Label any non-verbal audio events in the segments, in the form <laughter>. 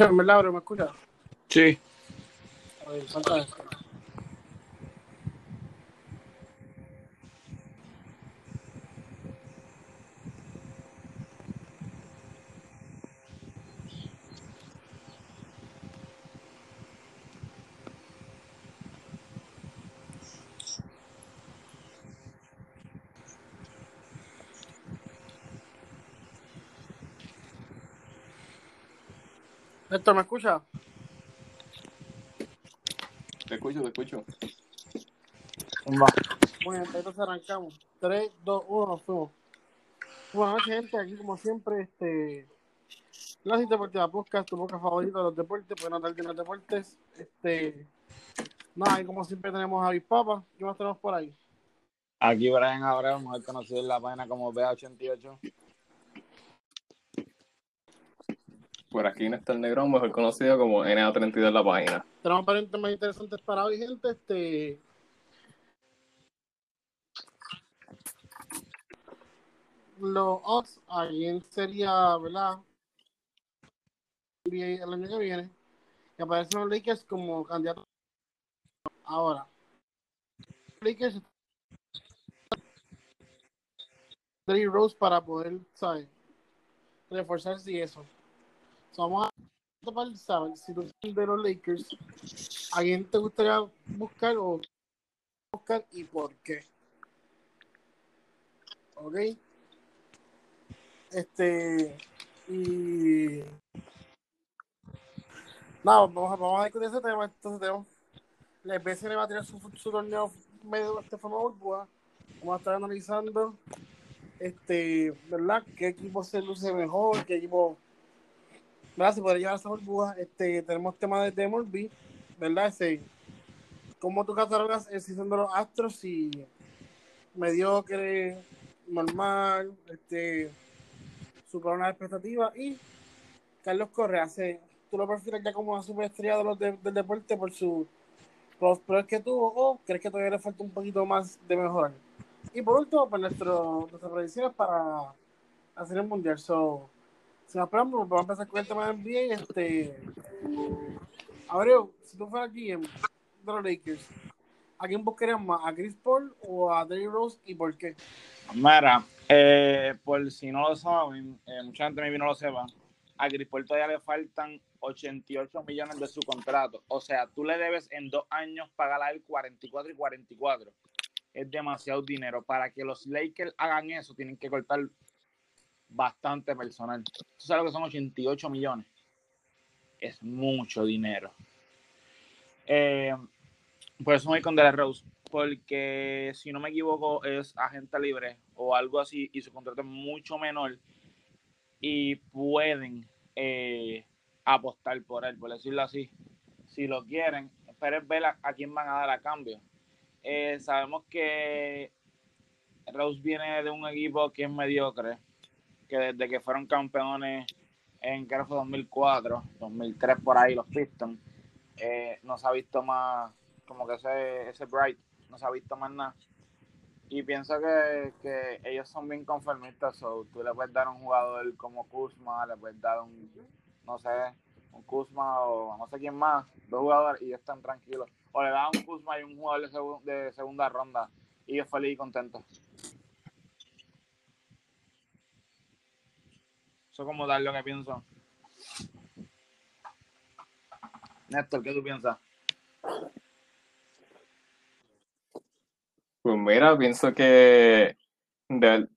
Escuchas, Milagro? ¿Me escuchas? Sí. A ver, falta Héctor, ¿me escucha? Te escucho, te escucho. Va. Muy bien, entonces arrancamos. 3, 2, 1, nos fuimos. Buenas noches, gente. Aquí, como siempre, este. La Deportiva Podcast, tu podcast favorito de los deportes, porque no tal los deportes. Este. Nada, y como siempre tenemos a Bispapa. ¿Qué más tenemos por ahí? Aquí Brian Abreu, mejor conocido en la página como BA88. Por aquí Néstor Negrón, mejor conocido como NA32 en la página. Tenemos varios temas interesantes para hoy, gente. Este. Los odds, alguien sería, ¿verdad? El año que viene. Y aparecen los Lakers como candidatos. Ahora, Lakers. Derrick Rose para poder, ¿sabes? Reforzarse y eso. Vamos a para saber si tú eres de los Lakers, ¿a quién te gustaría buscar o buscar y por qué? ¿Ok? Este. Y. Nada, vamos a, vamos a discutir ese tema. Entonces, tenemos. La BCN va a tirar su, su torneo medio de forma burbuja. Vamos a estar analizando. Este, ¿verdad? ¿Qué equipo se luce mejor? ¿Qué equipo ¿verdad? Se podría llevar esa burbuja. Este, tenemos tema de MLB, ¿verdad? Ese, ¿Cómo tú catalogas el season de los Astros? Si mediocre, normal, este, superó las expectativas. Y Carlos Correa, se, ¿tú lo prefieres ya como una superestrella de los de- del deporte por su pruebas que tuvo o crees que todavía le falta un poquito más de mejorar? Y por último, pues nuestro, nuestras predicciones para hacer el mundial. So, más preámbulos, vamos a empezar con el tema de NBA. Este, Abreu, si tú fueras GM de los Lakers, ¿a quién buscarías más? ¿A Chris Paul o a Derrick Rose y por qué? Mira, eh, por si no lo saben, eh, mucha gente maybe no lo sepa, a Chris Paul todavía le faltan 88 millones de su contrato. O sea, tú le debes en dos años pagar a él 44 y 44. Es demasiado dinero. Para que los Lakers hagan eso, tienen que cortar bastante personal. ¿Tú sabes lo que son 88 millones? Es mucho dinero. Eh, por eso me voy con De La Rose, porque si no me equivoco es agente libre o algo así y su contrato es mucho menor y pueden eh, apostar por él, por decirlo así, si lo quieren, pero es ver a, a quién van a dar a cambio. Eh, sabemos que Rose viene de un equipo que es mediocre, que desde que fueron campeones en creo fue 2004, 2003 por ahí los Pistons, eh, no se ha visto más como que ese, ese Bright, no se ha visto más nada. Y pienso que, que ellos son bien conformistas, so, tú le puedes dar un jugador como Kuzma, le puedes dar un, no sé, un Kuzma o no sé quién más, dos jugadores y ellos están tranquilos. O le das un Kuzma y un jugador de, de segunda ronda y ellos feliz y contentos. Eso como dar lo que pienso. Néstor, ¿qué tú piensas? Pues mira, pienso que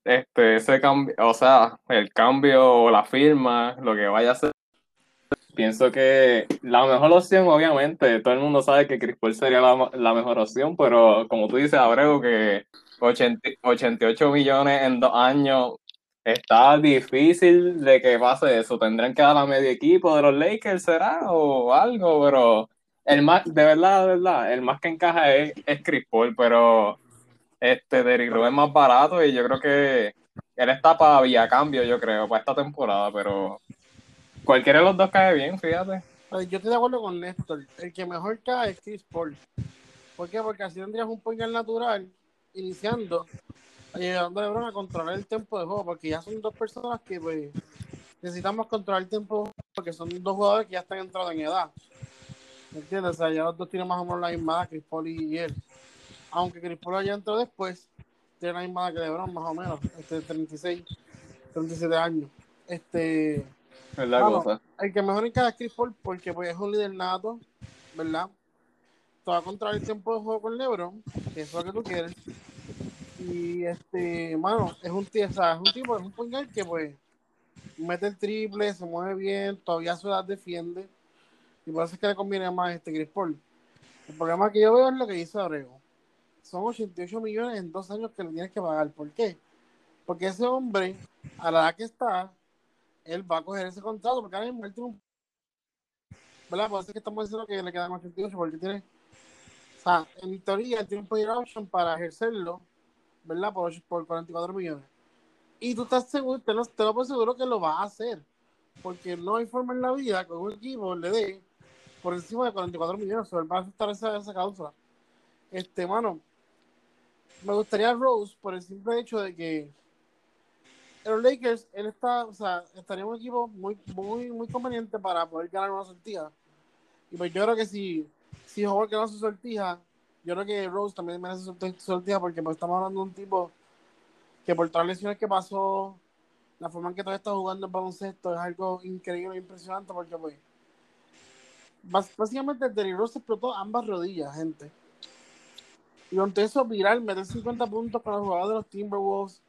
este, ese cambio, o sea, el cambio o la firma, lo que vaya a hacer, pienso que la mejor opción, obviamente, todo el mundo sabe que Chris Paul sería la, la mejor opción, pero como tú dices, Abreu, que 80 88 millones en dos años, está difícil de que pase eso. Tendrán que dar a medio equipo de los Lakers, ¿será? O algo, pero el más, de verdad, de verdad, el más que encaja es, es Chris Paul, pero este Derrick Rose es más barato y yo creo que él está para vía cambio, yo creo, para esta temporada, pero cualquiera de los dos cae bien, fíjate. Pues yo estoy de acuerdo con Néstor. El que mejor cae es Chris Paul. ¿Por qué? Porque así tendrías un point natural iniciando a LeBron a controlar el tiempo de juego, porque ya son dos personas que pues, necesitamos controlar el tiempo porque son dos jugadores que ya están entrados en edad. ¿Me entiendes? O sea, ya los dos tienen más o menos la misma edad, Chris Paul y él. Aunque Chris Paul haya entrado después, tiene la misma edad que LeBron, más o menos, este 36, 37 años. Este, Es la Vamos, cosa. el que mejor encaja es Chris Paul porque pues, es un líder nato, ¿verdad? Te va a controlar el tiempo de juego con LeBron, que es lo que tú quieres. Y este, mano, es un tío, o sea, es un tipo, es un point que pues mete el triple, se mueve bien, todavía su edad defiende. Y por eso es que le conviene más este Chris Paul. El problema que yo veo es lo que dice Abrego. Son 88 millones en dos años que le tienes que pagar. ¿Por qué? Porque ese hombre, a la edad que está, él va a coger ese contrato porque ahora mismo él tiene un ¿verdad? Por eso es que estamos diciendo que le quedan 88 porque tiene o sea, en teoría él tiene un option para ejercerlo ¿verdad? Por, por 44 millones y tú estás seguro, te lo, te lo por seguro que lo va a hacer porque no hay forma en la vida que un equipo le dé por encima de 44 millones o él va a aceptar esa, esa causa este, mano me gustaría Rose por el simple hecho de que en los Lakers, él está, o sea, estaría un equipo muy, muy, muy conveniente para poder ganar una sortija. Y pues yo creo que si, si Howard gana su sortija, yo creo que Rose también merece sortija porque pues estamos hablando de un tipo que por todas las lesiones que pasó, la forma en que todavía está jugando el baloncesto es algo increíble e impresionante porque pues básicamente Derrick Rose explotó ambas rodillas, gente. Y ante eso viral, meter 50 puntos con los jugadores de los Timberwolves,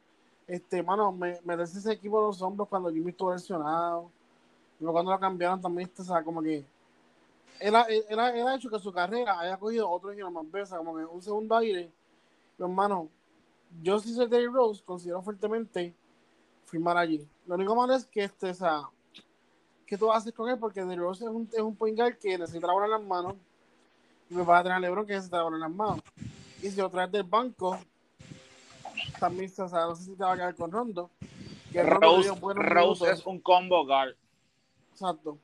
este, mano, me, merece ese equipo de los hombros cuando Jimmy estuvo lesionado. Luego cuando lo cambiaron también, o sea, como que él él, él ha- él ha hecho que su carrera haya cogido otro giro más veces, como que un segundo aire. Pero, hermano, yo si soy Derrick Rose, considero fuertemente firmar allí. Lo único malo es que este, o sea, ¿qué tú haces con él? Porque Derrick Rose es un, es un point guard que necesita la bola en las manos. Y me va a tener a LeBron que necesita la bola en las manos. Y si lo traes del banco, también, o sea, no sé si te va a quedar con Rondo. Que Rondo Rose, buenos Rose es un combo guard. Exacto.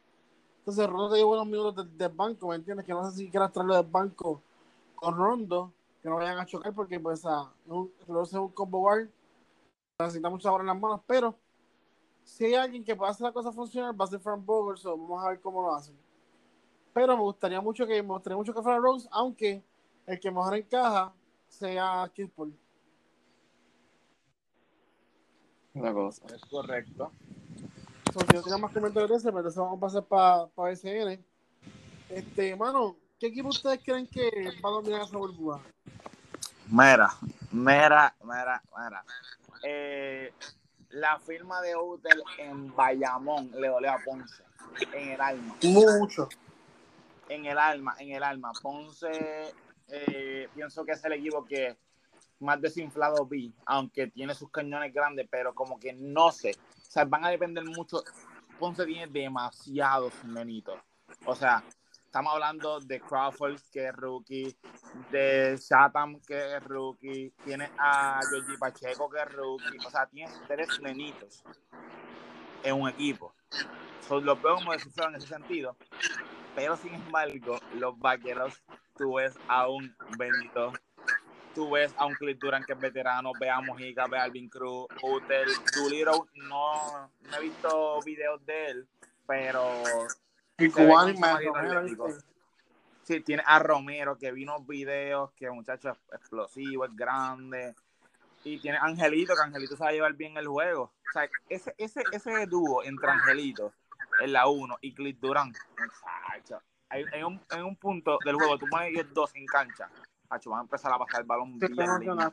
Entonces Rondo te dio buenos minutos del, banco, ¿me entiendes? Que no sé si quieras traerlo del banco con Rondo, que no vayan a chocar porque pues ah, es un, es un combo guard, necesita mucha bola en las manos, pero si hay alguien que pueda hacer la cosa funcionar, va a ser Frank Vogel, so vamos a ver cómo lo hacen. Pero me gustaría mucho que me gustaría mucho que fuera Rose, aunque el que mejor encaja sea Paul. La cosa. Es correcto. So, si no más comentarios de ese, pero entonces vamos a pasar para pa SN. Este, mano, ¿qué equipo ustedes creen que va a dominar esa burbuja? Mira, mira, mira, mira. Eh, la firma de Hotel en Bayamón le dolió a Ponce. En el alma. Mucho. En el alma, en el alma. Ponce, eh, pienso que es el equipo que más desinflado vi, aunque tiene sus cañones grandes, pero como que no sé. O sea, van a depender mucho. Ponce tiene demasiados menitos. O sea, estamos hablando de Crawford, que es rookie, de Chatham, que es rookie, tiene a Georgie Pacheco, que es rookie. O sea, tienes tres nenitos en un equipo. So, los veo como en ese sentido. Pero sin embargo, los vaqueros, tú ves a un Benito, tú ves a un Clint Durant que es veterano, ve a Mojica, ve a Alvin Cruz, Hotel, Doolittle, no, no he visto videos de él, pero Y cubano y más sí, tiene a Romero que vino videos, que muchacho es explosivo, es grande. Y tiene a Angelito, que Angelito sabe llevar bien el juego. O sea, ese, ese, ese dúo entre Angelito en la 1 y Clint Durant, muchacho, hay, hay un, en un punto del juego, tú pones ellos dos en cancha, macho, van a empezar a pasar el balón Sí, bien lindo.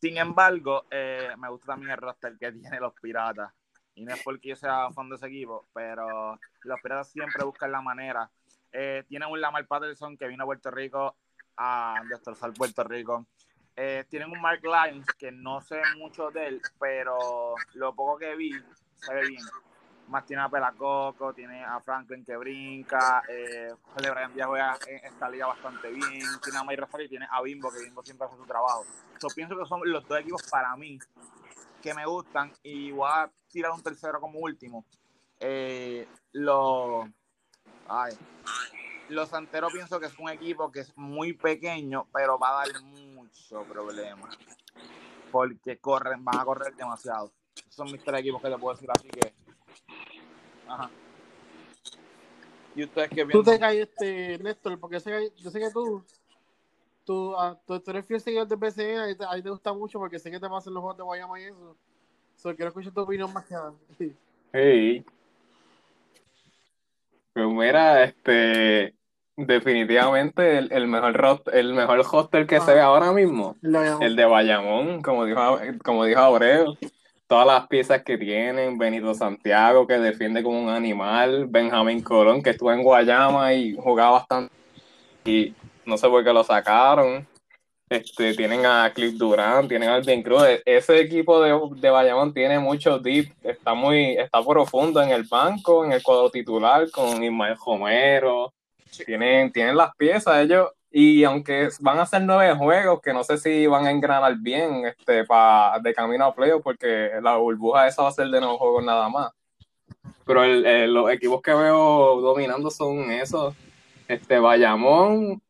Sin embargo, eh, me gusta también el roster que tiene los Piratas. Y no es porque yo sea fan de ese equipo, pero los Piratas siempre buscan la manera. Eh, tienen un Lamar Patterson que vino a Puerto Rico a destrozar Puerto Rico. Eh, tienen un Mark Lyons que no sé mucho de él, pero lo poco que vi se ve bien. Más tiene a Pelacoco, tiene a Franklin que brinca, eh, Brian Díaz juega en esta liga bastante bien, tiene a May Rafael y tiene a Bimbo, que Bimbo siempre hace su trabajo. Yo pienso que son los dos equipos para mí que me gustan y voy a tirar un tercero como último. Eh, los, ay, los Santeros pienso que es un equipo que es muy pequeño, pero va a dar mucho problema. Porque corren, van a correr demasiado. Son mis tres equipos que te puedo decir así que. Ajá. ¿Y ustedes qué Tú piensan? te caes, este, Néstor, porque yo sé que, yo sé que tú, tú, ah, tú, tú eres fiel seguidor de BCN, ahí te, ahí te gusta mucho porque sé que te pasan los juegos de Guayama y eso. So, quiero escuchar tu opinión más que nada. <laughs> Sí. Pues mira, este, definitivamente el, el mejor rost- el mejor hostel que se ve ahora mismo, El de Bayamón. el de Bayamón, como dijo, como dijo Abreu, todas las piezas que tienen, Benito Santiago que defiende como un animal, Benjamín Colón que estuvo en Guayama y jugaba bastante y no sé por qué lo sacaron. Este, tienen a Cliff Durán, tienen a Alvin Cruz. E- Ese equipo de, de Bayamón tiene mucho deep, está muy, está profundo en el banco, en el cuadro titular, con Ismael Romero. Tienen, tienen las piezas ellos, y aunque van a ser nueve juegos, que no sé si van a engranar bien este, pa, de camino a playoff, porque la burbuja esa va a ser de nueve juegos nada más. Pero el- el- los equipos que veo dominando son esos, este, Bayamón,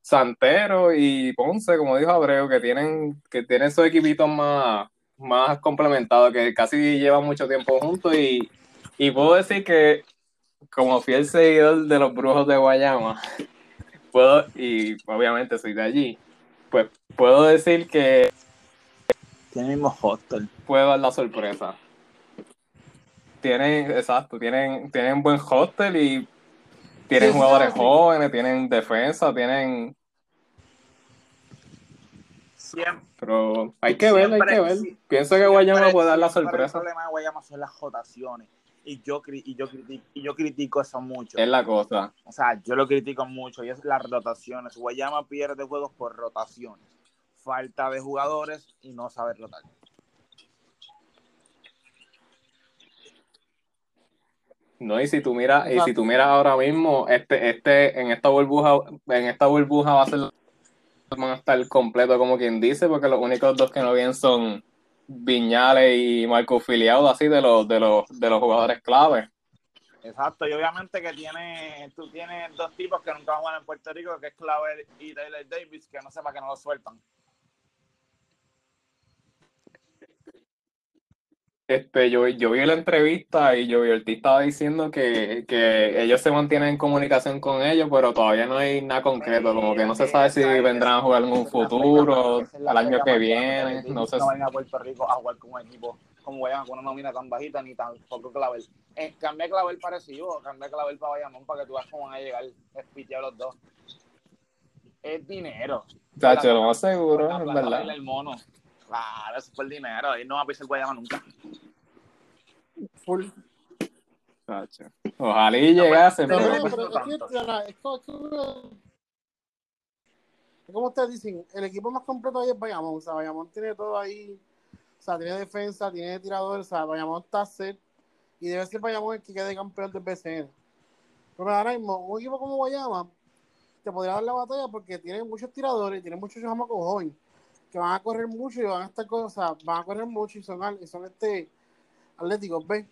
Santero y Ponce, como dijo Abreu, que tienen, que tienen esos equipitos más, más complementados, que casi llevan mucho tiempo juntos y, y puedo decir que como fiel seguidor de los brujos de Guayama, puedo, y obviamente soy de allí, pues puedo decir que Tiene el mismo hostel. puedo dar la sorpresa. Tienen, exacto, tienen, tienen buen hostel y tienen Sí, jugadores sí. jóvenes, tienen defensa, tienen Siempre. Pero hay que ver, hay que ver. Pienso que Guayama puede dar la sorpresa. El problema de Guayama son las rotaciones. Y yo, y yo, critico, y yo critico eso mucho. Es la cosa. O sea, yo lo critico mucho y es las rotaciones. Guayama pierde juegos por rotaciones. Falta de jugadores y no saber rotar. No, y si tú miras, y si tú miras ahora mismo, este, este, en esta burbuja, en esta burbuja va a ser van a estar completo como quien dice, porque los únicos dos que no vienen son Viñales y Marco Filiado, así de los, de los, de los jugadores clave. Exacto, y obviamente que tiene, tú tienes dos tipos que nunca van a jugar en Puerto Rico, que es Claver y Taylor Davis, que no sepa que no lo sueltan. Este, yo, yo vi la entrevista y yo vi el estaba diciendo que, que ellos se mantienen en comunicación con ellos, pero todavía no hay nada concreto, como que no se sabe si vendrán a jugar en un futuro, al año que viene, no sé. No vayan a Puerto Rico a jugar con un equipo como Guayama, con una nómina tan bajita ni tan poco Clavel. Eh, cambié Clavel parecido, cambié Clavel para Bayamón para que tú veas cómo van a llegar espiteados los dos. Es dinero. Chacho, lo más seguro, es verdad. el mono. Claro, eso es por dinero. Él no va a pisar Guayama nunca. Full. Ojalá y llegase, Pero, Pero no, no pero tanto. es, que, Ana, es como, es como- es como ustedes dicen, el equipo más completo ahí es Bayamón. O sea, Bayamón tiene todo ahí. O sea, tiene defensa, tiene tiradores. O sea, Bayamón está set. Y debe ser Bayamón el que quede campeón del BCN. Pero ahora mismo, un equipo como Guayama te podría dar la batalla porque tiene muchos tiradores, tiene muchos chamacos jóvenes que van a correr mucho y van a estar sea, van a correr mucho y son, al- y son este atléticos, ¿ves?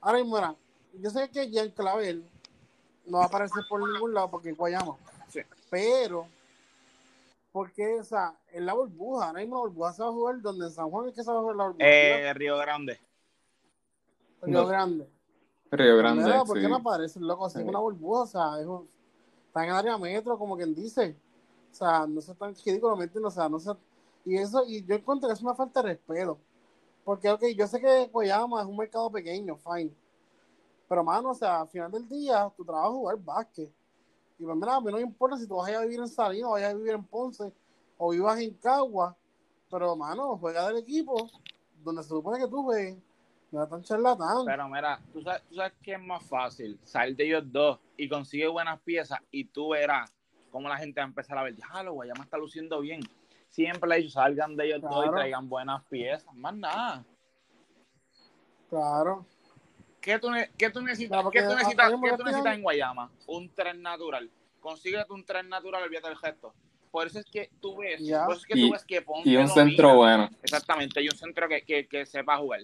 Ahora mismo, mira, yo sé que Jean Clavel no va a aparecer por ningún lado porque es Guayama. Sí. Pero, porque, o sea, en la burbuja, ahora mismo la burbuja se va a jugar donde en San Juan es que se va a jugar la burbuja. Eh, Río Grande. Río no. Grande. Río Grande, Mira, ¿Por qué sí. no aparece, loco? Así Sí. una burbuja, o sea, es un- está en el área metro, como quien dice. O sea, no se ¿me entiendes? O sea, no se... Y eso, y yo encuentro que es una falta de respeto. Porque, ok, yo sé que Guayama es un mercado pequeño, fine. Pero, mano, o sea, al final del día, tu trabajo es jugar básquet. Y pues, mira, a mí no me importa si tú vas a ir a vivir en Salinas, vayas a vivir en Ponce, o vivas en Cagua. Pero, mano, juega del equipo donde se supone que tú juegues. No es tan charlatán. Pero mira, ¿tú sabes, tú sabes qué es más fácil. Salir de ellos dos y conseguir buenas piezas y tú verás cómo la gente va a empezar a ver, ya lo Guayama está luciendo bien. Siempre le he dicho, salgan de ellos dos y Claro. traigan buenas piezas, más nada. Claro. ¿Qué tú, qué tú necesitas, qué tú necesitas, qué tú necesitas en Guayama? Un tren natural. Consíguete un tren natural, olvídate del gesto. Por eso es que tú ves, por eso es que Y- tú ves que Ponce Y un domina. centro bueno. Exactamente, y un centro que, que, que sepa jugar.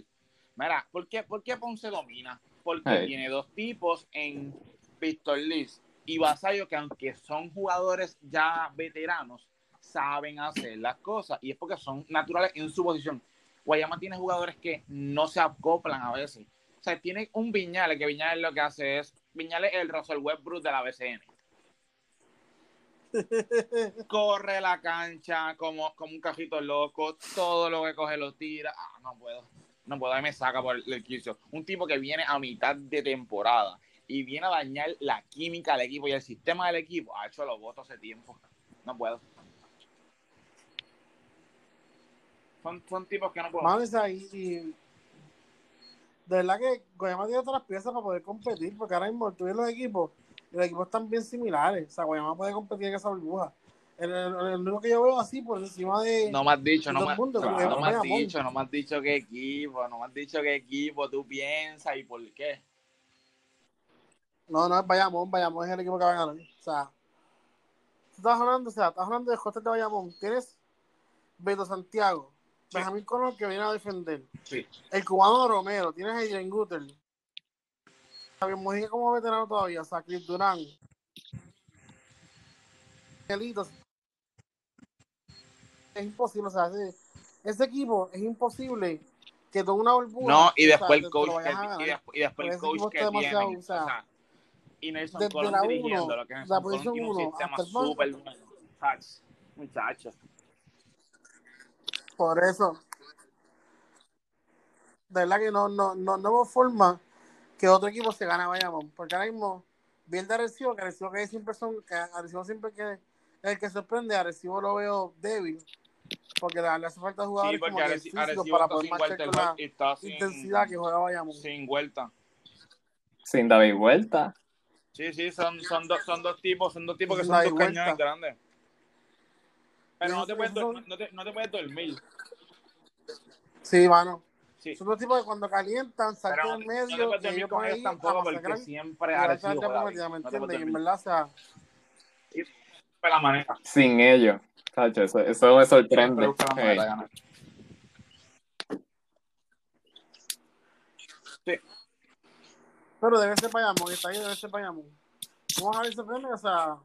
Mira, ¿por qué, por qué Ponce domina? Porque Hey. tiene dos tipos en Víctor Liz y Vasallo que aunque son jugadores ya veteranos, saben hacer las cosas y es porque son naturales en su posición. Guayama tiene jugadores que no se acoplan a veces. O sea, tiene un Viñales, que Viñales lo que hace es, Viñales es el Russell Westbrook de la BCN. <laughs> Corre la cancha como, como un cajito loco, todo lo que coge lo tira. Ah, no puedo, no puedo, ahí me saca por el, el quicio. Un tipo que viene a mitad de temporada y viene a dañar la química del equipo y el sistema del equipo. Ha hecho los votos hace tiempo. No puedo. Son, son tipos que no puedo. De verdad que Guayama tiene todas las piezas para poder competir, porque ahora mismo tú ves los equipos, y los equipos están bien similares. O sea, Guayama puede competir en esa burbuja. El, el, el único que yo veo así por encima de. No me has dicho, no me, mundo, no, no me has dicho, no me has dicho qué equipo, no me has dicho qué equipo tú piensas y por qué. No, no es Bayamón, Bayamón es el equipo que va a ganar. O sea, tú estás hablando, o sea, estás hablando de José de Bayamón. Tienes Beto Santiago. Benjamín Colón que viene a defender. Sí. El cubano Romero, tienes a Adrian Guter. Javier Mojica como veterano todavía, Chris Durán. Es imposible, o sea, ese, ese equipo es imposible que tome una burbuja. No, y o sea, después el coach que, y después, y después el coach que demasiado, o sea, y Nelson Colón la dirigiendo, uno, lo que la posición tiene un sistema súper bueno. Muchachos. Por eso. De verdad que no, no, no, no veo forma que otro equipo se gane a Bayamón. Porque ahora mismo, bien de Arecibo, que Arecibo que siempre son, que Arecibo siempre que el que sorprende, Arecibo lo veo débil. Porque le hace falta Sí, jugadores porque como que Areci- Arecibo para poder con la sin, intensidad que juega Bayamón. sin vuelta. Sin David Vuelta. Sí, sí, son, son, dos, son dos tipos, son dos tipos que son David dos Vuelta. cañones grandes. Pero no te, puedes, esos dor- son- no, te, no te puedes dormir. Sí, mano. Sí. Son los tipos que cuando calientan, saltan no, en no medio, te puedes dormir con ellos tampoco a porque siempre y a Arecibo echarte juega prometida, bien. ¿me No te puedes entiendes? Y en dormir. verdad, o sea, la manera. Sin ellos. Tacho, Eso, eso me sorprende. Hey. ganar. Pero debe ser Bayamón, está ahí, debe ser Bayamón. Vamos a ver si prende, o sea.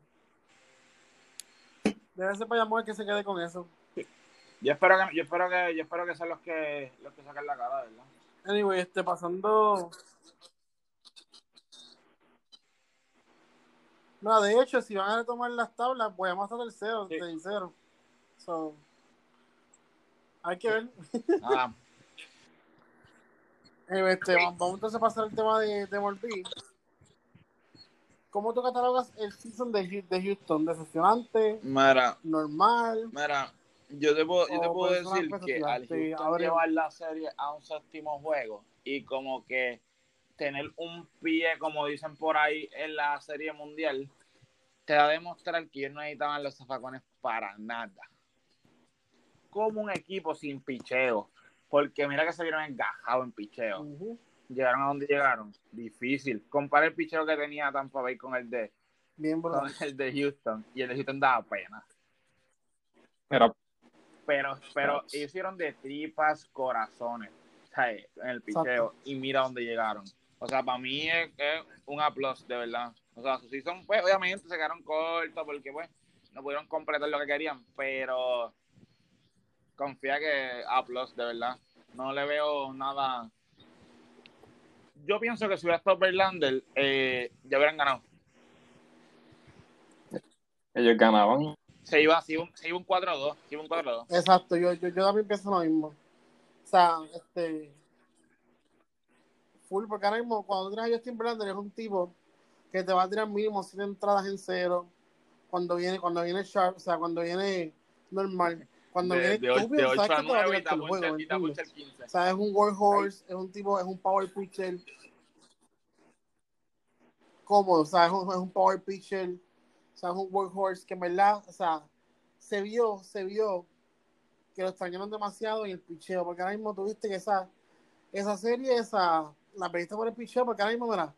Debe ser Bayamón el que se quede con eso. Yo espero que, yo espero que, yo espero que sean los que, los que saquen la cara, ¿verdad? Anyway, este, pasando. No, de hecho, si van a retomar las tablas, voy a estar tercero, Sí. tercero. So, hay que ver. Eh, <laughs> este, vamos vamos entonces a pasar al tema de, de Morbi. ¿Cómo tú catalogas el season de, Houston? ¿Decepcionante? ¿Normal? mira, yo te puedo, yo te puedo decir que al Houston llevar la serie a un séptimo juego y como que tener un pie, como dicen por ahí, en la serie mundial, te da a demostrar que ellos no necesitaban los zafacones para nada. Como un equipo sin picheo. Porque mira que se vieron engajados en picheo. Llegaron a donde llegaron. Difícil. Compara el picheo que tenía Tampa Bay con el de, Bien, con el de Houston. Y el de Houston daba pena. Pero Pero, pero hicieron de tripas corazones. ¿sabes? En el picheo. Y mira dónde llegaron. O sea, para mí es, es un aplauso, de verdad. O sea, su season, pues, obviamente se quedaron cortos porque, pues, no pudieron completar lo que querían. Pero confía que aplauso, de verdad. No le veo nada. Yo pienso que si hubiera estado Verlander, eh, ya hubieran ganado. ellos ganaban. Se iba, se iba, un- se iba un 4-2. Se iba un 4-2. Exacto, yo, yo, yo también pienso lo mismo. O sea, este. Full, porque ahora mismo, cuando tú tienes a Justin Verlander, es un tipo que te va a tirar mínimo 100 entradas en cero. Cuando viene, cuando viene Sharp, o sea, cuando viene normal. Cuando De, de, estúpido, de 8 sabes a que te va a 9 y tirar te todo el juego, apuncha ¿me y te apuncha entiendes? el 15. O sea, es un workhorse, es un tipo, es un power pitcher cómodo, o sea, es un, es un power pitcher, o sea, es un workhorse que en verdad, o sea, se vio, se vio que lo extrañaron demasiado en el picheo, porque ahora mismo tuviste que esa, esa serie, esa, la pediste por el picheo, porque ahora mismo, mira,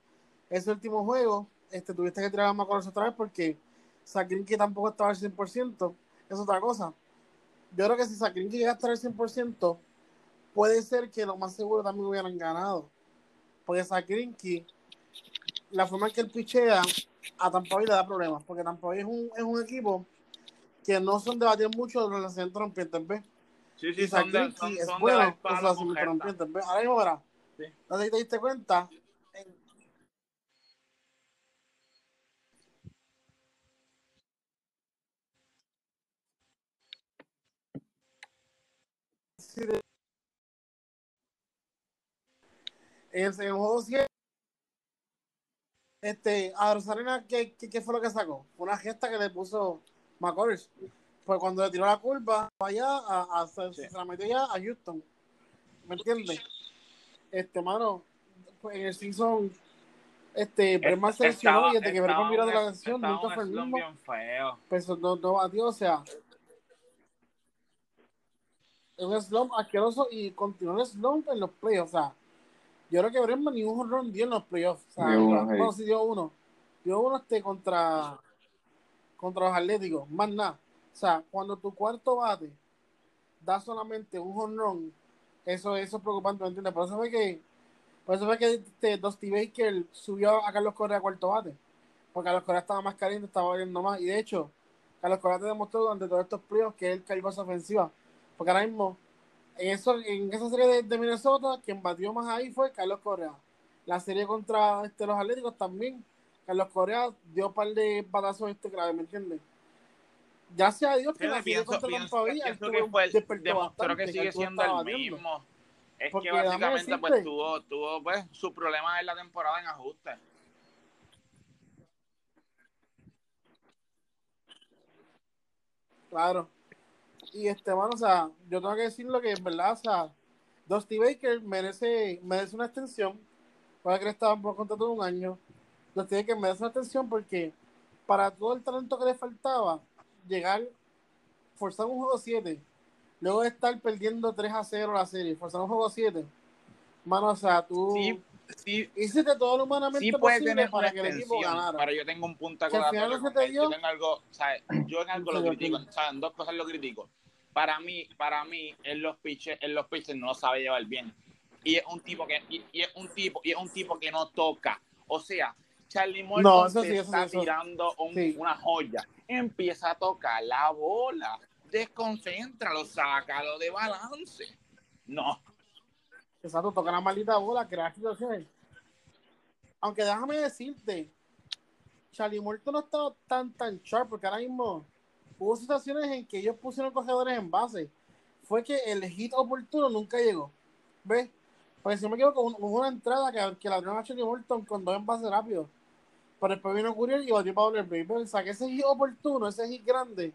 ese último juego, este, tuviste que tirar a McCullers otra vez porque Sakrinki tampoco estaba al 100%, es otra cosa. Yo creo que si Sakrinki llega a estar al 100%, puede ser que lo más seguro también hubieran ganado. Porque Sakrinki, la forma en que él pichea, a Tampa Bay le da problemas, porque Tampa Bay es un, es un equipo que no son debatir mucho de los centros rompientes, ¿ves? Sí, Y sí, Sakrinki son, es bueno los jeta. rompientes, ¿ves? Ahora mismo, verás, Sí. no te diste cuenta, en- si de- en el, juego 7 este, a Rosarena, ¿qué, qué, qué fue lo que sacó? Una gesta que le puso McCullers. Pues cuando le tiró la curva allá, a, a- se, Sí. se la metió ya a Houston. ¿Me entiendes? Este, mano, pues en el season, este, Bregman se lesionó y desde que Bregman miró de la estaba nunca un fue el mismo. Pues no, no batió, o sea, es un slump asqueroso y continuó el slump en los playoffs. O sea, yo creo que Bregman ni un run dio en los playoffs. O sea, uno, sí. no, sí dio uno. Dio uno este contra, contra los Atléticos, más nada. O sea, cuando tu cuarto bate da solamente un home run, eso, eso es preocupante, ¿me entiendes? Por eso fue que, por eso fue que este, Dusty Baker subió a Carlos Correa a cuarto bate. Porque Carlos Correa estaba más caliente, estaba viendo más. Y de hecho, Carlos Correa te demostró durante todos estos playoffs que él cargó esa ofensiva. Porque ahora mismo, en, eso, en esa serie de, de Minnesota, quien batió más ahí fue Carlos Correa. La serie contra este, los Atléticos también, Carlos Correa dio un par de batazos este grave, ¿me entiendes? Gracias a Dios que la serie contra pienso, Tampa Bay, tuvo- que sigue siendo el mismo. Es Porque que básicamente pues tuvo, tuvo pues su problema en la temporada en ajuste. Claro. Y este, mano, o sea, yo tengo que decirlo que en verdad, o sea, Dusty Baker merece, merece una extensión. Para que él estaba por contrato de un año. Dusty Baker merece una extensión porque para todo el talento que le faltaba, llegar, forzar un juego 7, luego de estar perdiendo 3 a 0 la serie, forzar un juego 7, mano, o sea, tú sí, hiciste todo lo humanamente sí puede posible tener una para que el equipo ganara. pero yo tengo un punto acordatorio con él. Yo tengo algo, ¿sabes? Yo en algo lo critico. En dos cosas lo critico. Para mí, para mí, en los pitches, en los pitches no sabe llevar bien. Y es un tipo que, y, y es un tipo, y es un tipo que no toca. O sea, Charlie Morton No, sí, está eso- tirando un- sí. una joya. Empieza a tocar la bola. Desconcéntralo, sácalo de balance. No, Exacto, toca la maldita bola, crear situaciones. Aunque déjame decirte, Charlie Morton no estaba tan tan sharp, porque ahora mismo hubo situaciones en que ellos pusieron corredores en base. Fue que el hit oportuno nunca llegó. ¿Ves? Porque si no me equivoco, una entrada que, que la a Charlie Morton con dos envases rápidos. Pero después vino Curiel y batió para Baby. O sea, que ese hit oportuno, ese hit grande,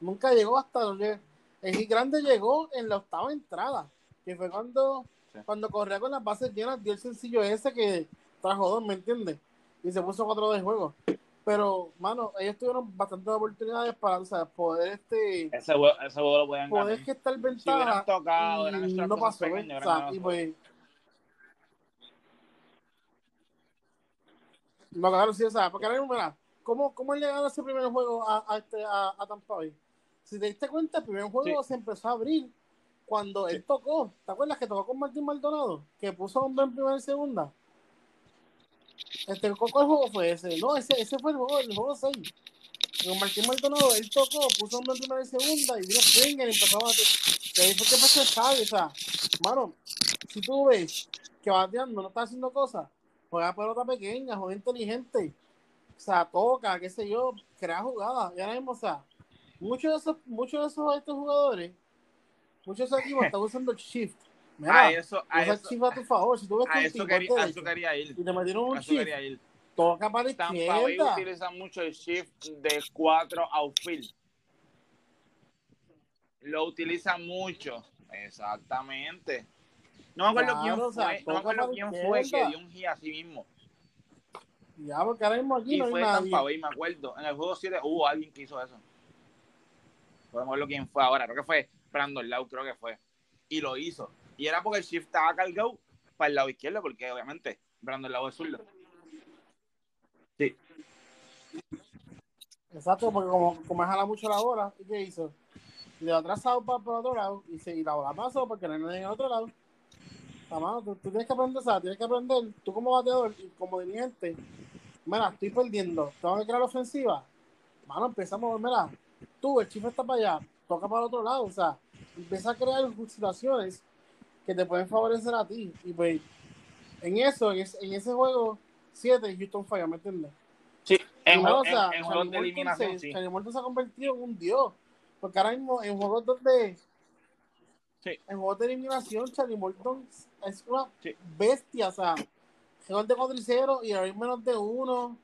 nunca llegó hasta donde. El hit grande llegó en la octava entrada, que fue cuando, Sí. cuando corría con las bases llenas, dio el sencillo ese que trajo dos, ¿me entiendes? Y se puso cuatro de juego. Pero, mano, ellos tuvieron bastantes oportunidades para o sea, poder este ese juego, ese juego lo pueden poder ganar. que estar Si ventaja tocado, eran y no pasó, pequeñas, O sea, y pues No, claro, sí, o sea, porque ahora mismo, mira, ¿cómo, ¿cómo él le ganó ese primer juego a, a, este, a, a Tampa Bay? Si te diste cuenta, el primer juego se empezó a abrir cuando él tocó. ¿Te acuerdas que tocó con Martín Maldonado? Que puso a hombre en primera y segunda. Este, ¿Cuál juego fue ese? No, ese, ese fue el juego, el juego 6. Con Martín Maldonado, él tocó, puso a hombre en primera y segunda y vino Springer y empezó a bater. Y ahí fue que pasó el Javi, o sea, mano, si tú ves que bateando no está haciendo cosas, juega pelota pequeña, juega inteligente, o sea, toca, qué sé yo, crea jugadas. Y ahora mismo, o sea, muchos de esos, muchos de esos estos jugadores, muchos esos equipos están usando el shift. Mira, a eso, a usa el shift a tu favor. Si tú ves a que eso tipo quería, a eso quería ir. y te metieron A un eso shift, quería ir. toca para la Bay izquierda. utiliza mucho el shift de 4 outfield. Lo utiliza mucho. Exactamente. No me acuerdo Claro, quién o sea, fue, no me toca acuerdo para quién izquierda. fue que dio un hit así mismo. Ya, porque ahora mismo aquí Y no hay fue nadie. Tampa Bay, me acuerdo. En el juego 7 hubo alguien que hizo eso. Me acuerdo quién fue ahora. Creo que fue Brandon Lau, creo que fue. Y lo hizo. Y era porque el shift estaba cargado para el lado izquierdo, porque obviamente Brandon Lau es zurdo. Sí. Exacto, porque como, como jala mucho la bola, ¿y qué hizo? Le atrasado para por otro lado y, se, y la bola pasó porque no hay en el otro lado. Tú, tienes que aprender, sea, tienes que aprender, tú como bateador y como dirigente, mira, estoy perdiendo, tengo que crear ofensiva. Mano, empezamos, mira, tú, el chico está para allá, toca para el otro lado, o sea, empieza a crear situaciones que te pueden favorecer a ti. Y pues, en eso, en ese, en ese juego 7, Houston falla, ¿me entiendes? Sí, en, no, juego- o sea, en- en juegos de eliminación, se, sí. Charlie Morton se ha convertido en un dios. Porque ahora mismo en juegos donde. Sí. En juegos de eliminación, Charlie Morton es una Sí. bestia. O sea, juegos de 4 y 0 y ahora menos de uno.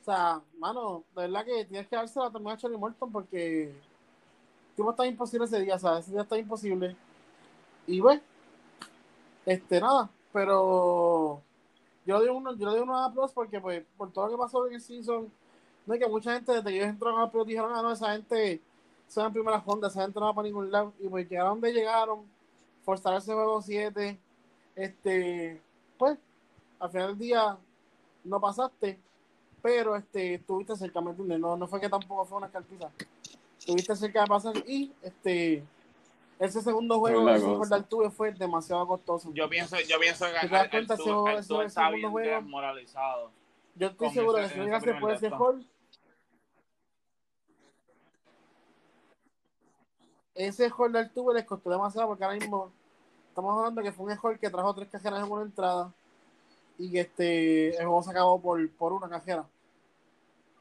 O sea, mano, de verdad que tienes que dársela también a Charlie Morton porque. Tipo está imposible ese día, sea, ese día está imposible. Y bueno, este, nada, pero yo le doy uno, yo uno a porque pues por todo lo que pasó en el season, no hay que mucha gente desde que ellos entraron a plus dijeron, ah no, esa gente se en primera ronda, esa gente no va para ningún lado, y pues llegaron donde llegaron, forzaron ese juego 7, este, pues, al final del día no pasaste, pero este, estuviste cerca, ¿me entiendes? No, no fue que tampoco fue una carpiza, estuviste cerca de pasar y este ese segundo juego. Jordan tuve fue demasiado costoso. Yo pienso, yo pienso que ¿Te das el- cuenta? el el fue el está bien juego. desmoralizado. Yo estoy seguro ese- que si no ese llegase por ese hall, ese hall del tubo les costó demasiado porque ahora mismo estamos hablando que fue un hall que trajo tres cajeras en una entrada y que este el juego se acabó por, por una cajera.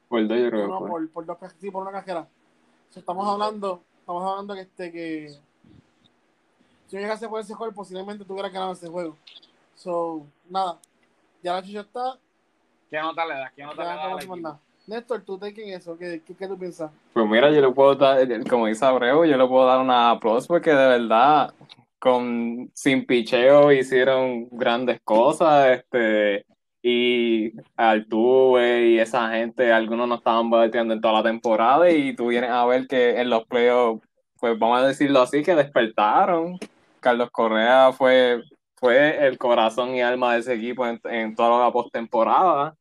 Por dos, yo creo No, por, por dos cajeras, sí, por una cajera. Estamos hablando, estamos hablando que este que si no llegase por ese hall posiblemente tuviera ganado ese juego. So, nada. Ya la chicha está, ¿Qué nota le das? ¿Qué nota le das nada. Néstor, tú te en eso, ¿qué, qué, qué tú piensas? Pues mira, yo le puedo dar, como dice Abreu, yo le puedo dar una aplauso porque de verdad, con, sin picheo hicieron grandes cosas, este, y Altuve y esa gente, algunos no estaban bateando en toda la temporada y tú vienes a ver que en los playoffs, pues vamos a decirlo así, que despertaron. Carlos Correa fue, fue el corazón y alma de ese equipo en, en toda la postemporada.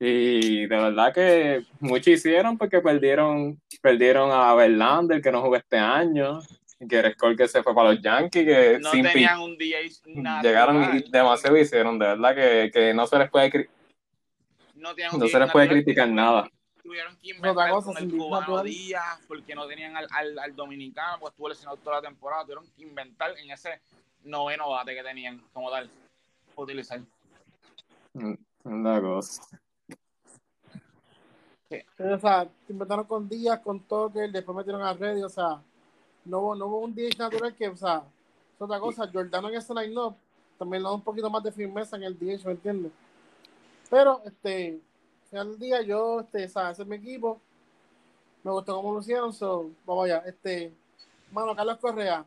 Y de verdad que mucho hicieron porque perdieron, perdieron a Verlander, que no jugó este año, que el que se fue para los Yankees, que No sin tenían un DH natural. llegaron y demasiado hicieron, de verdad que, que no se les puede cri- No, un no se les puede criticar nada. Tuvieron que inventar cosa, con el cubano. Díaz porque no tenían al, al, al dominicano, pues estuvo lesionado toda la temporada. Tuvieron que inventar en ese noveno bate que tenían como tal. Utilizar. La cosa. O sea, se inventaron con Díaz, con Tucker, después metieron a Reddy, o sea, no hubo, no hubo un DH natural que, o sea, es otra cosa. Jordano en ese line-up también le da un poquito más de firmeza en el DH, ¿me entiendes? Pero, este, al final del día, yo, este, o sea, ese es mi equipo. Me gustó cómo lo hicieron, so, vamos allá. Este, mano, Carlos Correa,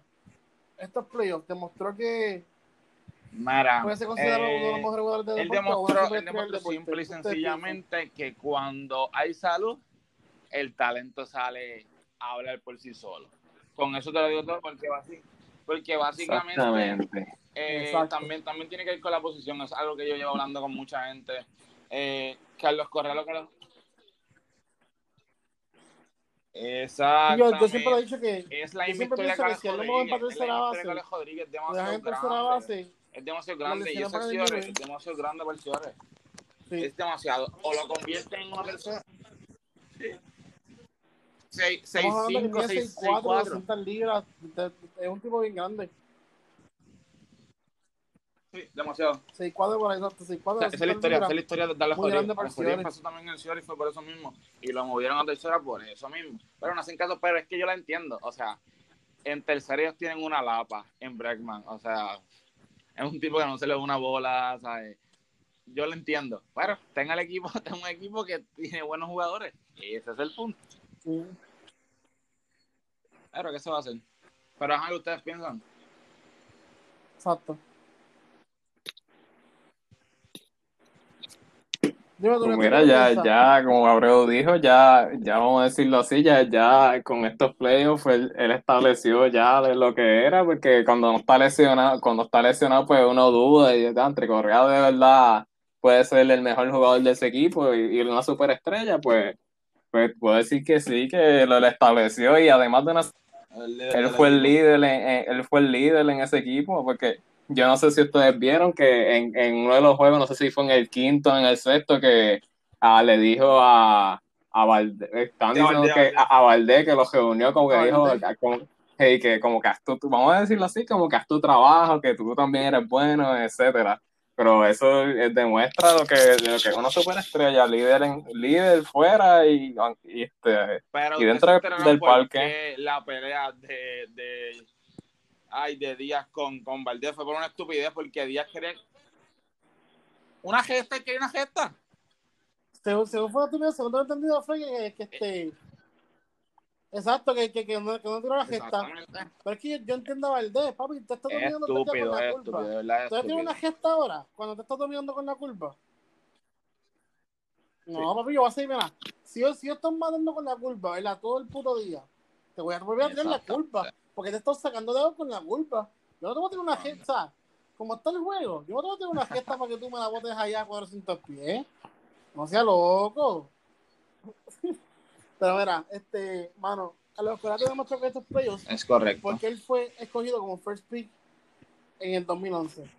estos playoffs demostró que Mira, puede ser considerado eh, uno de los mejores jugadores de él deporte demostró, él simple y ¿Qué ustedes sencillamente que cuando hay salud, el talento sale a hablar por sí solo. Con eso te lo digo todo porque, porque básicamente eh, también, también tiene que ver con la posición, es algo que yo llevo hablando con mucha gente. Eh, Carlos Correa lo que lo-? Exacto. Yo, yo siempre he dicho que Es la yo siempre pienso que si él no mueve para tercera base, Rodríguez, es demasiado grande. base, Es demasiado grande. Y Gabriel. es demasiado grande para el cierre. sí. Es demasiado. O lo convierte en una tercera. 6, 6, Estamos hablando 5, que 6, mide 6, 6'4", 4. 200 libras, es un tipo bien grande. Sí, demasiado. 6'4", por ahí, exacto, 6'4", O sea, esa es la 200 historia, esa es la historia de el Rodríguez cierre. pasó también en el cierre y fue por eso mismo. Y lo movieron a tercera por eso mismo. Pero no hacen caso, pero es que yo la entiendo. O sea, en tercera ellos tienen una lapa en Bregman. O sea, es un tipo que no se le da una bola, ¿sabes? Yo lo entiendo. Pero tenga el equipo, <laughs> tenga un equipo que tiene buenos jugadores. Y ese es el punto. Sí. Pero, ¿qué se va a hacer? Pero, ajá, ¿qué ustedes piensan? Exacto. Pues ¿qué mira, ya, piensas? ya, como Abreu dijo, ya, ya vamos a decirlo así, ya, ya con estos playoffs él, él estableció ya de lo que era, porque cuando no está lesionado, cuando está lesionado, pues uno duda y entre Correa de verdad puede ser el mejor jugador de ese equipo y, y una superestrella, pues, pues puedo decir que sí, que lo, lo estableció y además de una él fue el líder en, en- él fue el líder en ese equipo porque yo no sé si ustedes vieron que en, en uno de los juegos no sé si fue en el quinto o en el sexto que ah, le dijo a a Valdés están Sí, diciendo Valdés, que a, a Valdés que los reunió como que dijo ah, como, hey, que como que haz tu, tu- vamos a decirlo así como que haz tu trabajo que tú también eres bueno etcétera pero eso eh, demuestra lo que, lo que es una superestrella líder en, líder fuera y, y este Pero Y dentro del parque. la pelea de, de ay de Díaz con, con Valdés fue por una estupidez porque Díaz quería una gesta y quería una gesta. Según, según fue lo que según lo entendido fue que, que este. Exacto, que, que, que no, que no tiró la gesta. Pero es que yo, yo entiendo a Valdés, papi, te estás Es dominando estúpido, con la es culpa. estúpido, de verdad es ¿Tú tienes una gesta ahora? Cuando te estás dominando con la culpa. No, papi, yo voy a seguir, mira. Si yo, si yo estoy matando con la culpa, ¿verdad? Todo el puto día, te voy a volver a tirar la culpa. Porque te estás sacando de con la culpa. Yo no te voy a tirar una gesta. Como está el juego, yo no te voy a tirar una gesta para que tú me la botes allá a 400 pies. No sea loco. Pero mira, este, mano, a los que demostró que estos playoffs Es correcto. porque él fue escogido como first pick en el 2011.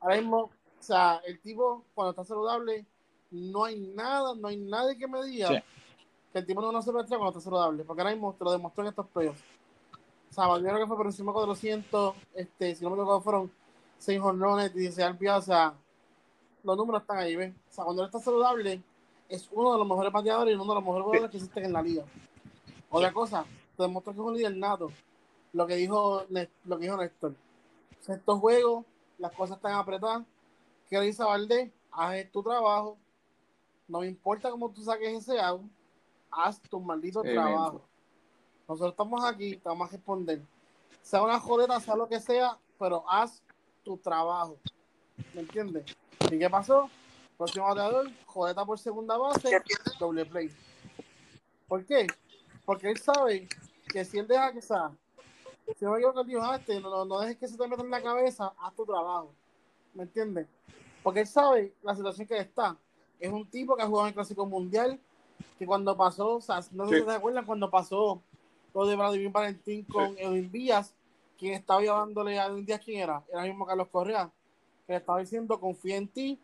Ahora mismo, o sea, el tipo cuando está saludable, no hay nada, no hay nadie que me diga Sí. que el tipo no es una superestrella cuando está saludable, porque ahora mismo te lo demostró en estos playoffs. O sea, Valdiero que fue por encima de 400, este, si no me equivoco, fueron 6 honrones, 16 RBI, o sea, los números están ahí, ¿ves? O sea, cuando él está saludable, es uno de los mejores bateadores y uno de los mejores jugadores que existen en la liga. Otra cosa, te demostró que es un líder nato. Lo que dijo, lo que dijo Néstor. Sexto juego, las cosas están apretadas. ¿Qué le dice a Valdés? Haz tu trabajo. No me importa cómo tú saques ese out. Haz tu maldito trabajo. Nosotros estamos aquí, te vamos a responder. Sea una jodeta, sea lo que sea, pero haz tu trabajo. ¿Me entiendes? ¿Y qué pasó? Próximo bateador, jodeta por segunda base, doble play. ¿Por qué? Porque él sabe que si él deja que sea, si no me equivoco, dijo, "Ah, este, no, no, no dejes que se te meta en la cabeza, haz tu trabajo. ¿Me entiendes? Porque él sabe la situación que está. Es un tipo que ha jugado en el Clásico Mundial, que cuando pasó, o sea, no sé Sí. si se acuerdan, cuando pasó lo de Vladimir Valentín con Edwin Díaz, quien estaba llevándole a Edwin Díaz, ¿quién era? Era el mismo Carlos Correa, que le estaba diciendo, confía en ti,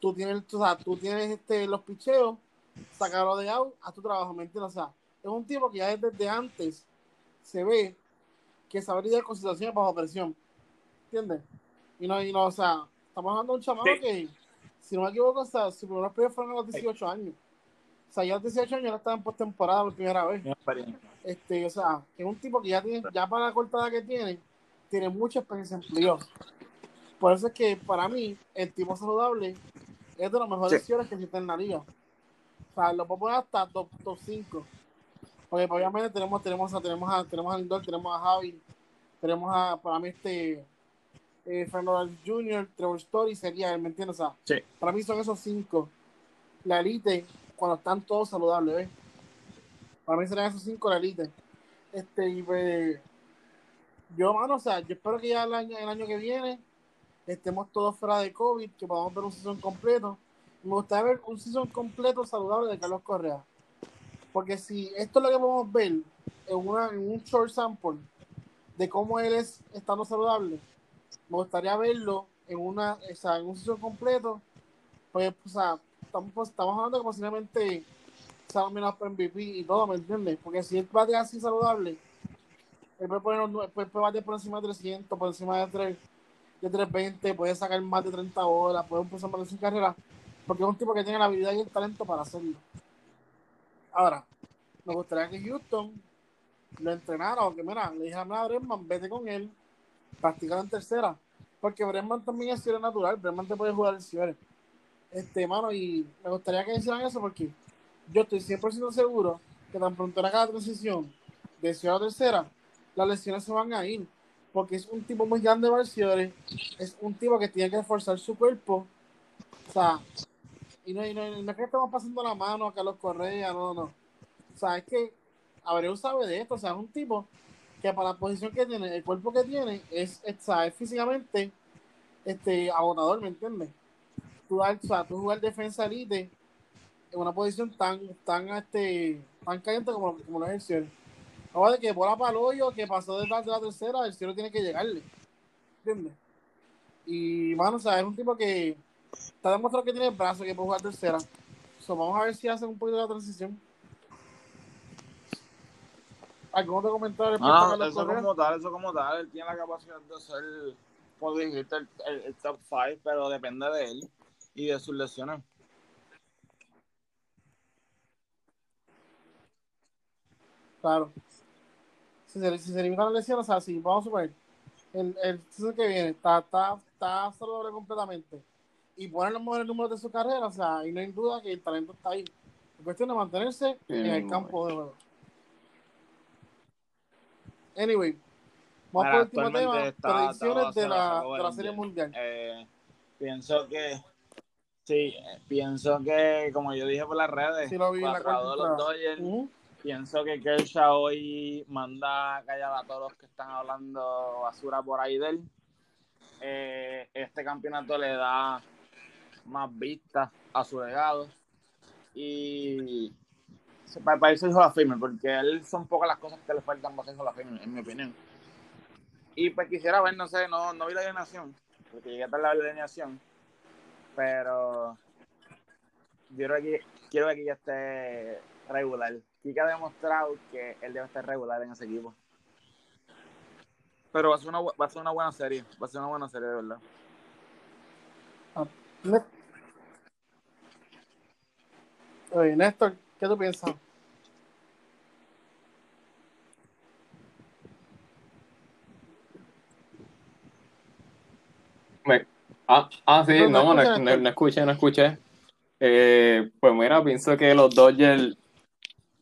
tú tienes, o sea, tú tienes este, los picheos, sacarlo de out, haz tu trabajo, ¿me entiendes? O sea, es un tipo que ya desde antes se ve que sabe lidiar con situaciones bajo presión, ¿entiendes? Y no, y no, o sea, estamos hablando de un chamaco Sí. que, si no me equivoco, o sea, sus primeros playoffs fueron a los 18 años. O sea, ya a los 18 años ya estaba en postemporada por primera vez. Este, o sea, que es un tipo que ya tiene, ya para la cortada que tiene, tiene mucha experiencia en playoffs. Por eso es que para mí, el tipo saludable es de los mejores Sí. opciones que existen en la liga. O sea, lo puedo poner hasta top, top 5. Porque pues, obviamente tenemos, tenemos, a, tenemos, a, tenemos a Lindor, tenemos a Javi, tenemos a, para mí, este eh, Fernando Jr., Trevor Story sería él, ¿me entiendes? O sea, Sí. para mí son esos cinco. La elite, cuando están todos saludables, ¿ves? Para mí serán esos cinco la elite. Este, y pues, yo, mano, o sea, yo espero que ya el año, el año que viene estemos todos fuera de COVID, que podamos ver un season completo. Me gustaría ver un season completo saludable de Carlos Correa. Porque si esto es lo que podemos ver en, una, un short sample de cómo él es estando saludable, me gustaría verlo en una, o sea, en un season completo. Pues, o sea, estamos, pues, estamos hablando que posiblemente sea nominado por MVP y todo, ¿me entiendes? Porque si él bate así saludable, él puede, poner, puede, puede por encima de 300, por encima de 3, de 320, puede sacar más de 30 horas, puede empezar más de su carrera, porque es un tipo que tiene la habilidad y el talento para hacerlo. Ahora, me gustaría que Houston lo entrenara, o que mira, le dijera a Bregman, vete con él, practicar en tercera, porque Bregman también es cierre natural, Bregman te puede jugar el cierre. Este, mano, y me gustaría que hicieran eso porque yo estoy 100% seguro que tan pronto haga la transición de ciudad a tercera, las lesiones se van a ir. Porque es un tipo muy grande de es un tipo que tiene que esforzar su cuerpo. O sea, y no, y no, no es que estamos pasando la mano a Carlos Correa, no, no. O sea, es que Abreu sabe de esto, o sea, es un tipo que para la posición que tiene, el cuerpo que tiene, es, es, es físicamente este, agotador, ¿me entiendes? Tú, o sea, tú jugar defensa elite en una posición tan, tan, este, tan caliente como, como lo cielo. Ahora de que bola para el hoyo, que pasó detrás de la tercera, el cielo tiene que llegarle. ¿Entiendes? Y, mano, o sea, es un tipo que está demostrando que tiene el brazo, que puede jugar tercera. So, vamos a ver si hace un poquito de la transición. ¿Algún otro comentario No, eso como tal, eso como tal, él tiene la capacidad de ser, por dijiste, el, el- el top 5, pero depende de él y de sus lesiones. Claro. Si se, si se elimina la lesión, o sea, si vamos a suponer, el, el season que viene está, está, está saludable completamente y pone los mejores números de su carrera, o sea, y no hay duda que el talento está ahí. Es cuestión de mantenerse en el campo de juego. Anyway, vamos por el último tema, está- predicciones está de la, de la Serie Mundial. Eh, pienso que, sí, eh, pienso que, como yo dije por las redes, Sí lo vi la 4 a 2 los Dodgers. Pienso que Kershaw hoy manda a callar a todos los que están hablando basura por ahí de él. Eh, este campeonato le da más vistas a su legado y para, para irse hijo la firme, porque a él son pocas las cosas que le faltan para hijo la firme, en mi opinión. Y pues quisiera ver, no sé, no, no vi la alineación, porque llegué a ver la alineación, pero yo creo quiero que Kika esté regular. Kika ha demostrado que él debe estar regular en ese equipo. Pero va a ser una, va a ser una buena serie, va a ser una buena serie, de verdad. Ne- Oye, Néstor, ¿qué tú piensas? Me- ah, ah, sí, No, no no, no, escuché, no, Néstor. no escuché, no escuché. Eh, pues mira, pienso que los Dodgers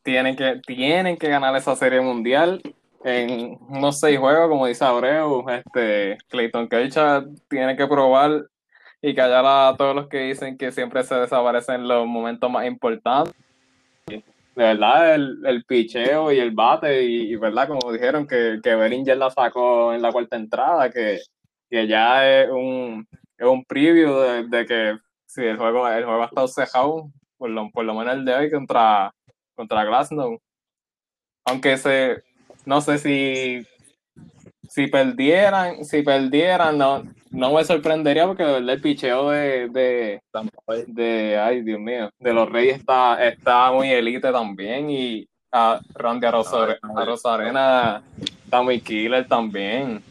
tienen que, tienen que ganar esa serie mundial en unos seis juegos, como dice Abreu. Este, Clayton Kershaw tiene que probar y callar a todos los que dicen que siempre se desaparecen en los momentos más importantes. De verdad, el, el picheo y el bate, y, verdad, como dijeron, que, que Bellinger la sacó en la cuarta entrada, que, que ya es un, es un preview de, de que si el juego, el juego ha estado cejado, por lo, por lo menos el de hoy contra, contra Glasnow. Aunque se, no sé si, si perdieran, si perdieran, no, no me sorprendería porque de verdad el picheo de, de, de ay Dios mío, de los Reyes está, está muy elite también y a Randy a Rosa- a Rosarena está muy killer también.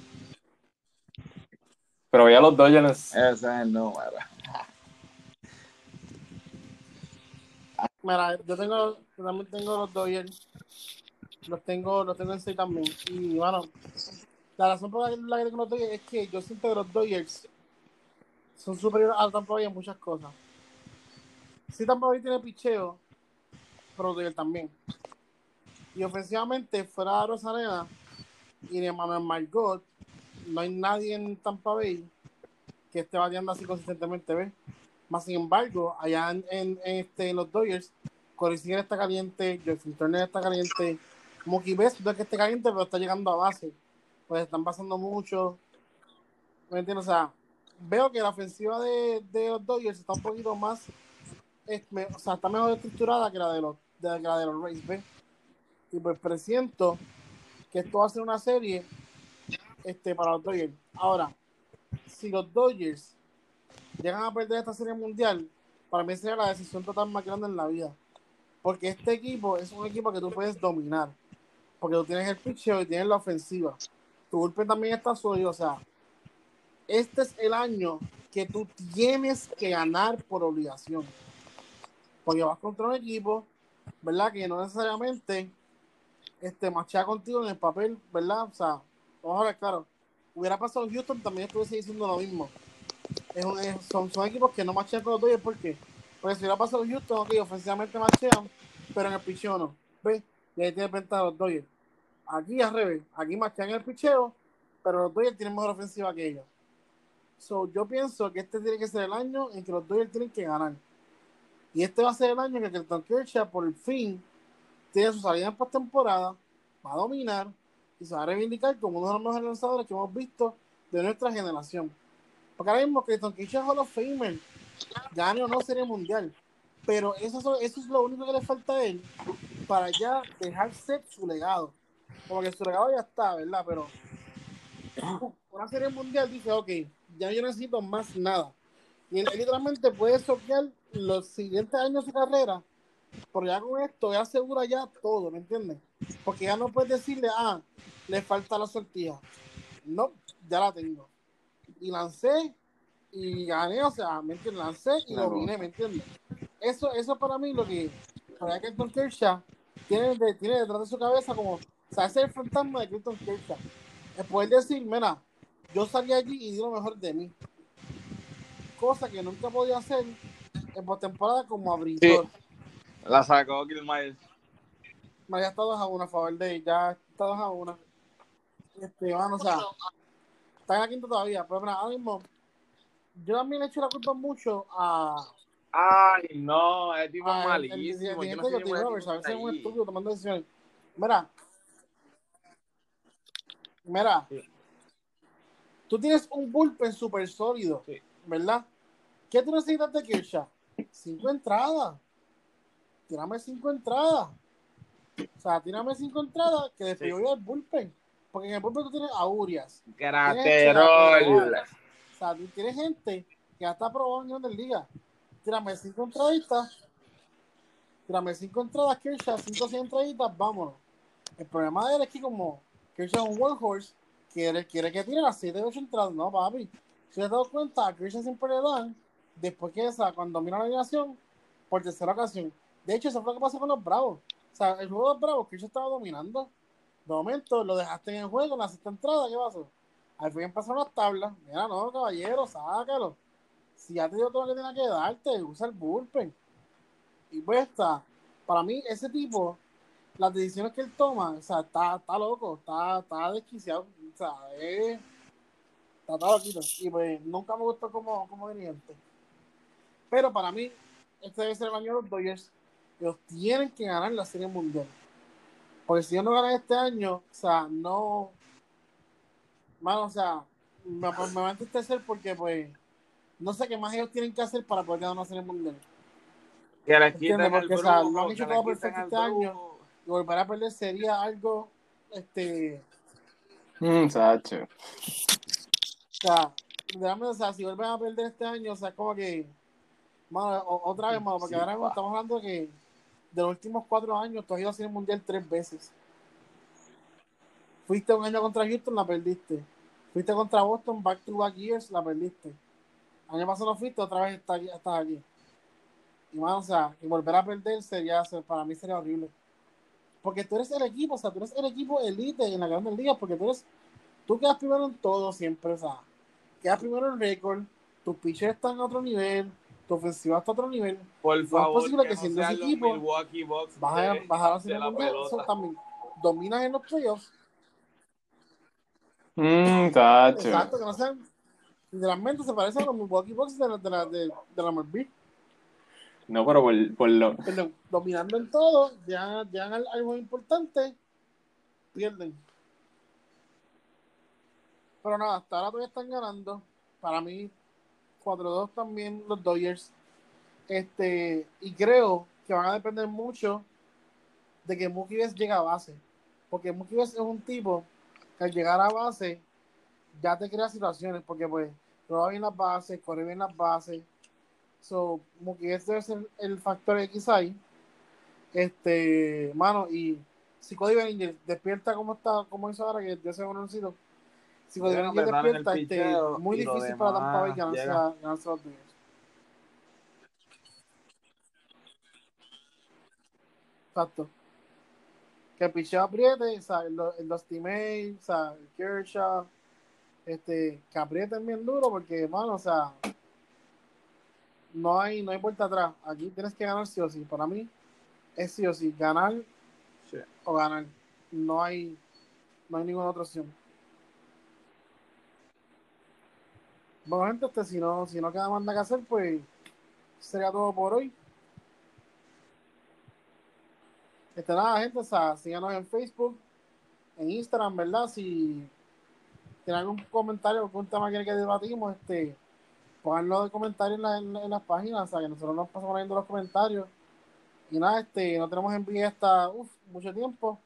Pero ya los Dodgers Ese es el número. Mira, yo tengo, yo también tengo los Dodgers. Los tengo, los tengo en 6 también. Y bueno, la razón por la que, tengo los Dodgers es que yo siento que los Dodgers son superiores a Tampa Bay en muchas cosas. Sí, Tampa Bay tiene picheo, pero Dodgers también. Y ofensivamente, fuera de Rosarena y de Manuel Margot, no hay nadie en Tampa Bay que esté bateando así consistentemente, ¿ves? Más sin embargo, allá en- en este, en los Dodgers, Corey está caliente, Justin Turner está caliente, Mookie Betts no es que esté caliente, pero está llegando a base. Pues están pasando mucho. ¿Me entiendes? O sea, veo que la ofensiva de, de los Dodgers está un poquito más, o sea, está mejor estructurada que la de los, de, que la de los Rays, ¿ves? Y pues presiento que esto va a ser una serie este, para los Dodgers. Ahora, si los Dodgers llegan a perder esta serie mundial, para mí sería la decisión total más grande en la vida. Porque este equipo es un equipo que tú puedes dominar. Porque tú tienes el pitcheo y tienes la ofensiva. Tu golpe también está sólido. O sea, este es el año que tú tienes que ganar por obligación. Porque vas contra un equipo, ¿verdad? Que no necesariamente este, machea contigo en el papel, ¿verdad? O sea, vamos a ver, claro. Hubiera pasado en Houston, también estuviese diciendo lo mismo. Es un- es- son, son equipos que no machean con los Dodgers, ¿por qué? Porque si hubiera pasado en Houston, ok, ofensivamente machean, pero en el picheo no. ¿Ves? Y ahí tiene ventaja los Dodgers. Aquí al revés, aquí machean en el picheo, pero los Dodgers tienen mejor ofensiva que ellos. So, yo pienso que este tiene que ser el año en que los Dodgers tienen que ganar. Y este va a ser el año que Clayton Kershaw por fin tiene su salida en postemporada, va a dominar y se va a reivindicar como uno de los mejores lanzadores que hemos visto de nuestra generación. Porque ahora mismo Clayton Kershaw es Hall of Famer, gane o no serie mundial. Pero eso, es- eso es lo único que le falta a él para ya dejar ser su legado. Como que su legado ya está, ¿verdad? Pero <clears throat> una serie mundial dice, ok, ya yo necesito más nada. Y él, literalmente puede soquear los siguientes años de su carrera, pero ya con esto ya asegura ya todo, ¿me entiendes? Porque ya no puedes decirle, ah, le falta la sortija. No, ya la tengo. Y lancé y gané, o sea, ¿me entiendes? Lancé y Claro. dominé, ¿me entiendes? Eso, eso para mí lo que, para Clayton Kershaw tiene, de- tiene detrás de su cabeza como, o sea, ese es el fantasma de Clayton Kershaw. Es poder decir, mira, yo salí allí y di lo mejor de mí. Cosa que nunca podía hacer en postemporada como abridor. La sacó Killmile. María está 2 a 1 a favor de él, ya está 2 a 1. Este, bueno, o sea, está en la quinta todavía, pero mira, ahora mismo, yo también le echo la culpa mucho a. Ay, no, ese tipo a es el- el malísimo. Yo dirigente no sé de cómo Justin ese Roberts, tipo a veces es un está ahí. estúpido tomando decisiones. Mira, mira, Sí. tú tienes un bullpen súper sólido, Sí. ¿verdad? ¿Qué tú necesitas de Kershaw? Cinco entradas. Tírame cinco entradas. O sea, tírame cinco entradas que después Sí. yo voy al bullpen. Porque en el bullpen tú tienes a Urias. Graterol. O sea, tú tienes gente que ya está probado en Grandes Ligas. Tírame cinco entraditas. Tírame cinco entradas, Kershaw, cinco seis entraditas, vámonos. El problema de él es que como Kershaw es un workhorse, quiere, quiere que tire las 7 o 8 entradas. No, papi. Si te has dado cuenta, a siempre le dan, después que esa, cuando mira la alineación, por tercera ocasión. De hecho, eso fue lo que pasó con los Bravos. O sea, el juego de los Bravos, Kershaw estaba dominando. De momento, lo dejaste en el juego, en la sexta entrada, ¿qué pasó? Al fin empezaron las tablas. Mira, no, caballero, sácalo. Si ya te dio todo lo que tenía que darte, usa el bullpen. Y pues está. Para mí, ese tipo, las decisiones que él toma, o sea, está, está loco, está, está desquiciado. O sea, es, está, loquito. Y pues nunca me gustó como, como dirigente. Pero para mí, este debe ser el año de los Dodgers. Ellos tienen que ganar la Serie Mundial. Porque si ellos no ganan este año, o sea, no. Mano, o sea, me, me va a entristecer porque, pues, no sé qué más ellos tienen que hacer para poder ganar una Serie Mundial. Que les Entiendo, quiten el porque, o sea, lo han hecho todo perfecto el este año. Y volver a perder sería algo, este, Mm, Sacho. o sea, realmente, o sea, si vuelven a perder este año, o sea, como que, mano, o- otra vez, mano, porque Sí, ahora mismo estamos hablando que de los últimos cuatro años, tú has ido a Serie Mundial tres veces. Fuiste un año contra Houston, la perdiste. Fuiste contra Boston, back to back years, la perdiste. Año pasado no fuiste, otra vez estás aquí. Estás aquí. Y mano, o sea, que volver a perder sería, para mí sería horrible. Porque tú eres el equipo, o sea, tú eres el equipo elite en la grandes ligas, porque tú eres, tú quedas primero en todo siempre, o sea, quedas primero en récord, tus pitchers están a otro nivel, tu ofensiva está a otro nivel, Por es favor, posible que que, siendo no ese equipo, Milwaukee Bucks vas a, de- vas a la de serie la mundial, pelota. eso también, dominas en los playoffs, Mm, Sacho. exacto, que no sean, literalmente se parecen a los Milwaukee Bucks de la, de la, de, de la MLB. No, pero por, por lo. Perdón, dominando en todo, ya, ya al- algo importante, pierden. Pero nada, hasta ahora todavía están ganando. Para mí, 4-2 también los Dodgers. Este, y creo que van a depender mucho de que Mookie Betts llegue a base. Porque Mookie Betts es un tipo que al llegar a base ya te crea situaciones. Porque pues roba bien las bases, corre bien las bases. So, Mookie Betts debe ser el factor X ahí. Este, mano, y si Cody Bellinger despierta como está, como hizo ahora, que ya se un si Cody Bellinger despierta, este, muy difícil para Tampa Bay ganarse, ganarse los Dodgers. Exacto. Que el picheo apriete, May, o sea, el Kershaw, este, que aprieten bien duro, porque, mano, o sea, no hay, no hay vuelta atrás. Aquí tienes que ganar sí o sí. Para mí, es sí o sí, ganar Sí. o ganar. No hay, no hay ninguna otra opción. Bueno, gente, este, si no, si no queda más nada que hacer, pues sería todo por hoy. Este, nada, gente, o sea, síganos en Facebook, en Instagram, ¿verdad? Si tienen algún comentario algún tema que, que debatimos, este, pónganlo de comentarios en, la- en, en las páginas, o sea, que nosotros nos pasamos leyendo los comentarios. Y nada, este, no tenemos envío hasta uf, mucho tiempo.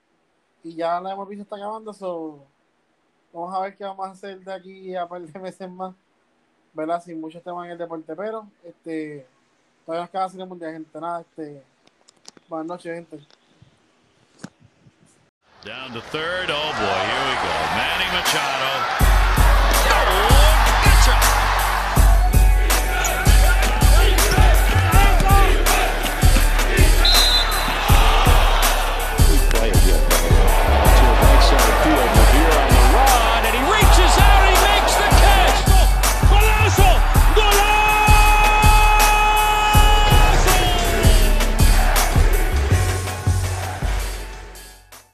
Y ya la hemos visto está acabando, so vamos a ver qué vamos a hacer de aquí a par de meses más. ¿Verdad? Sin muchos temas en el deporte, pero este todavía nos queda sin el mundial, gente. Nada, este. Buenas noches, gente. Down to third. Oh boy, here we go. Manny Machado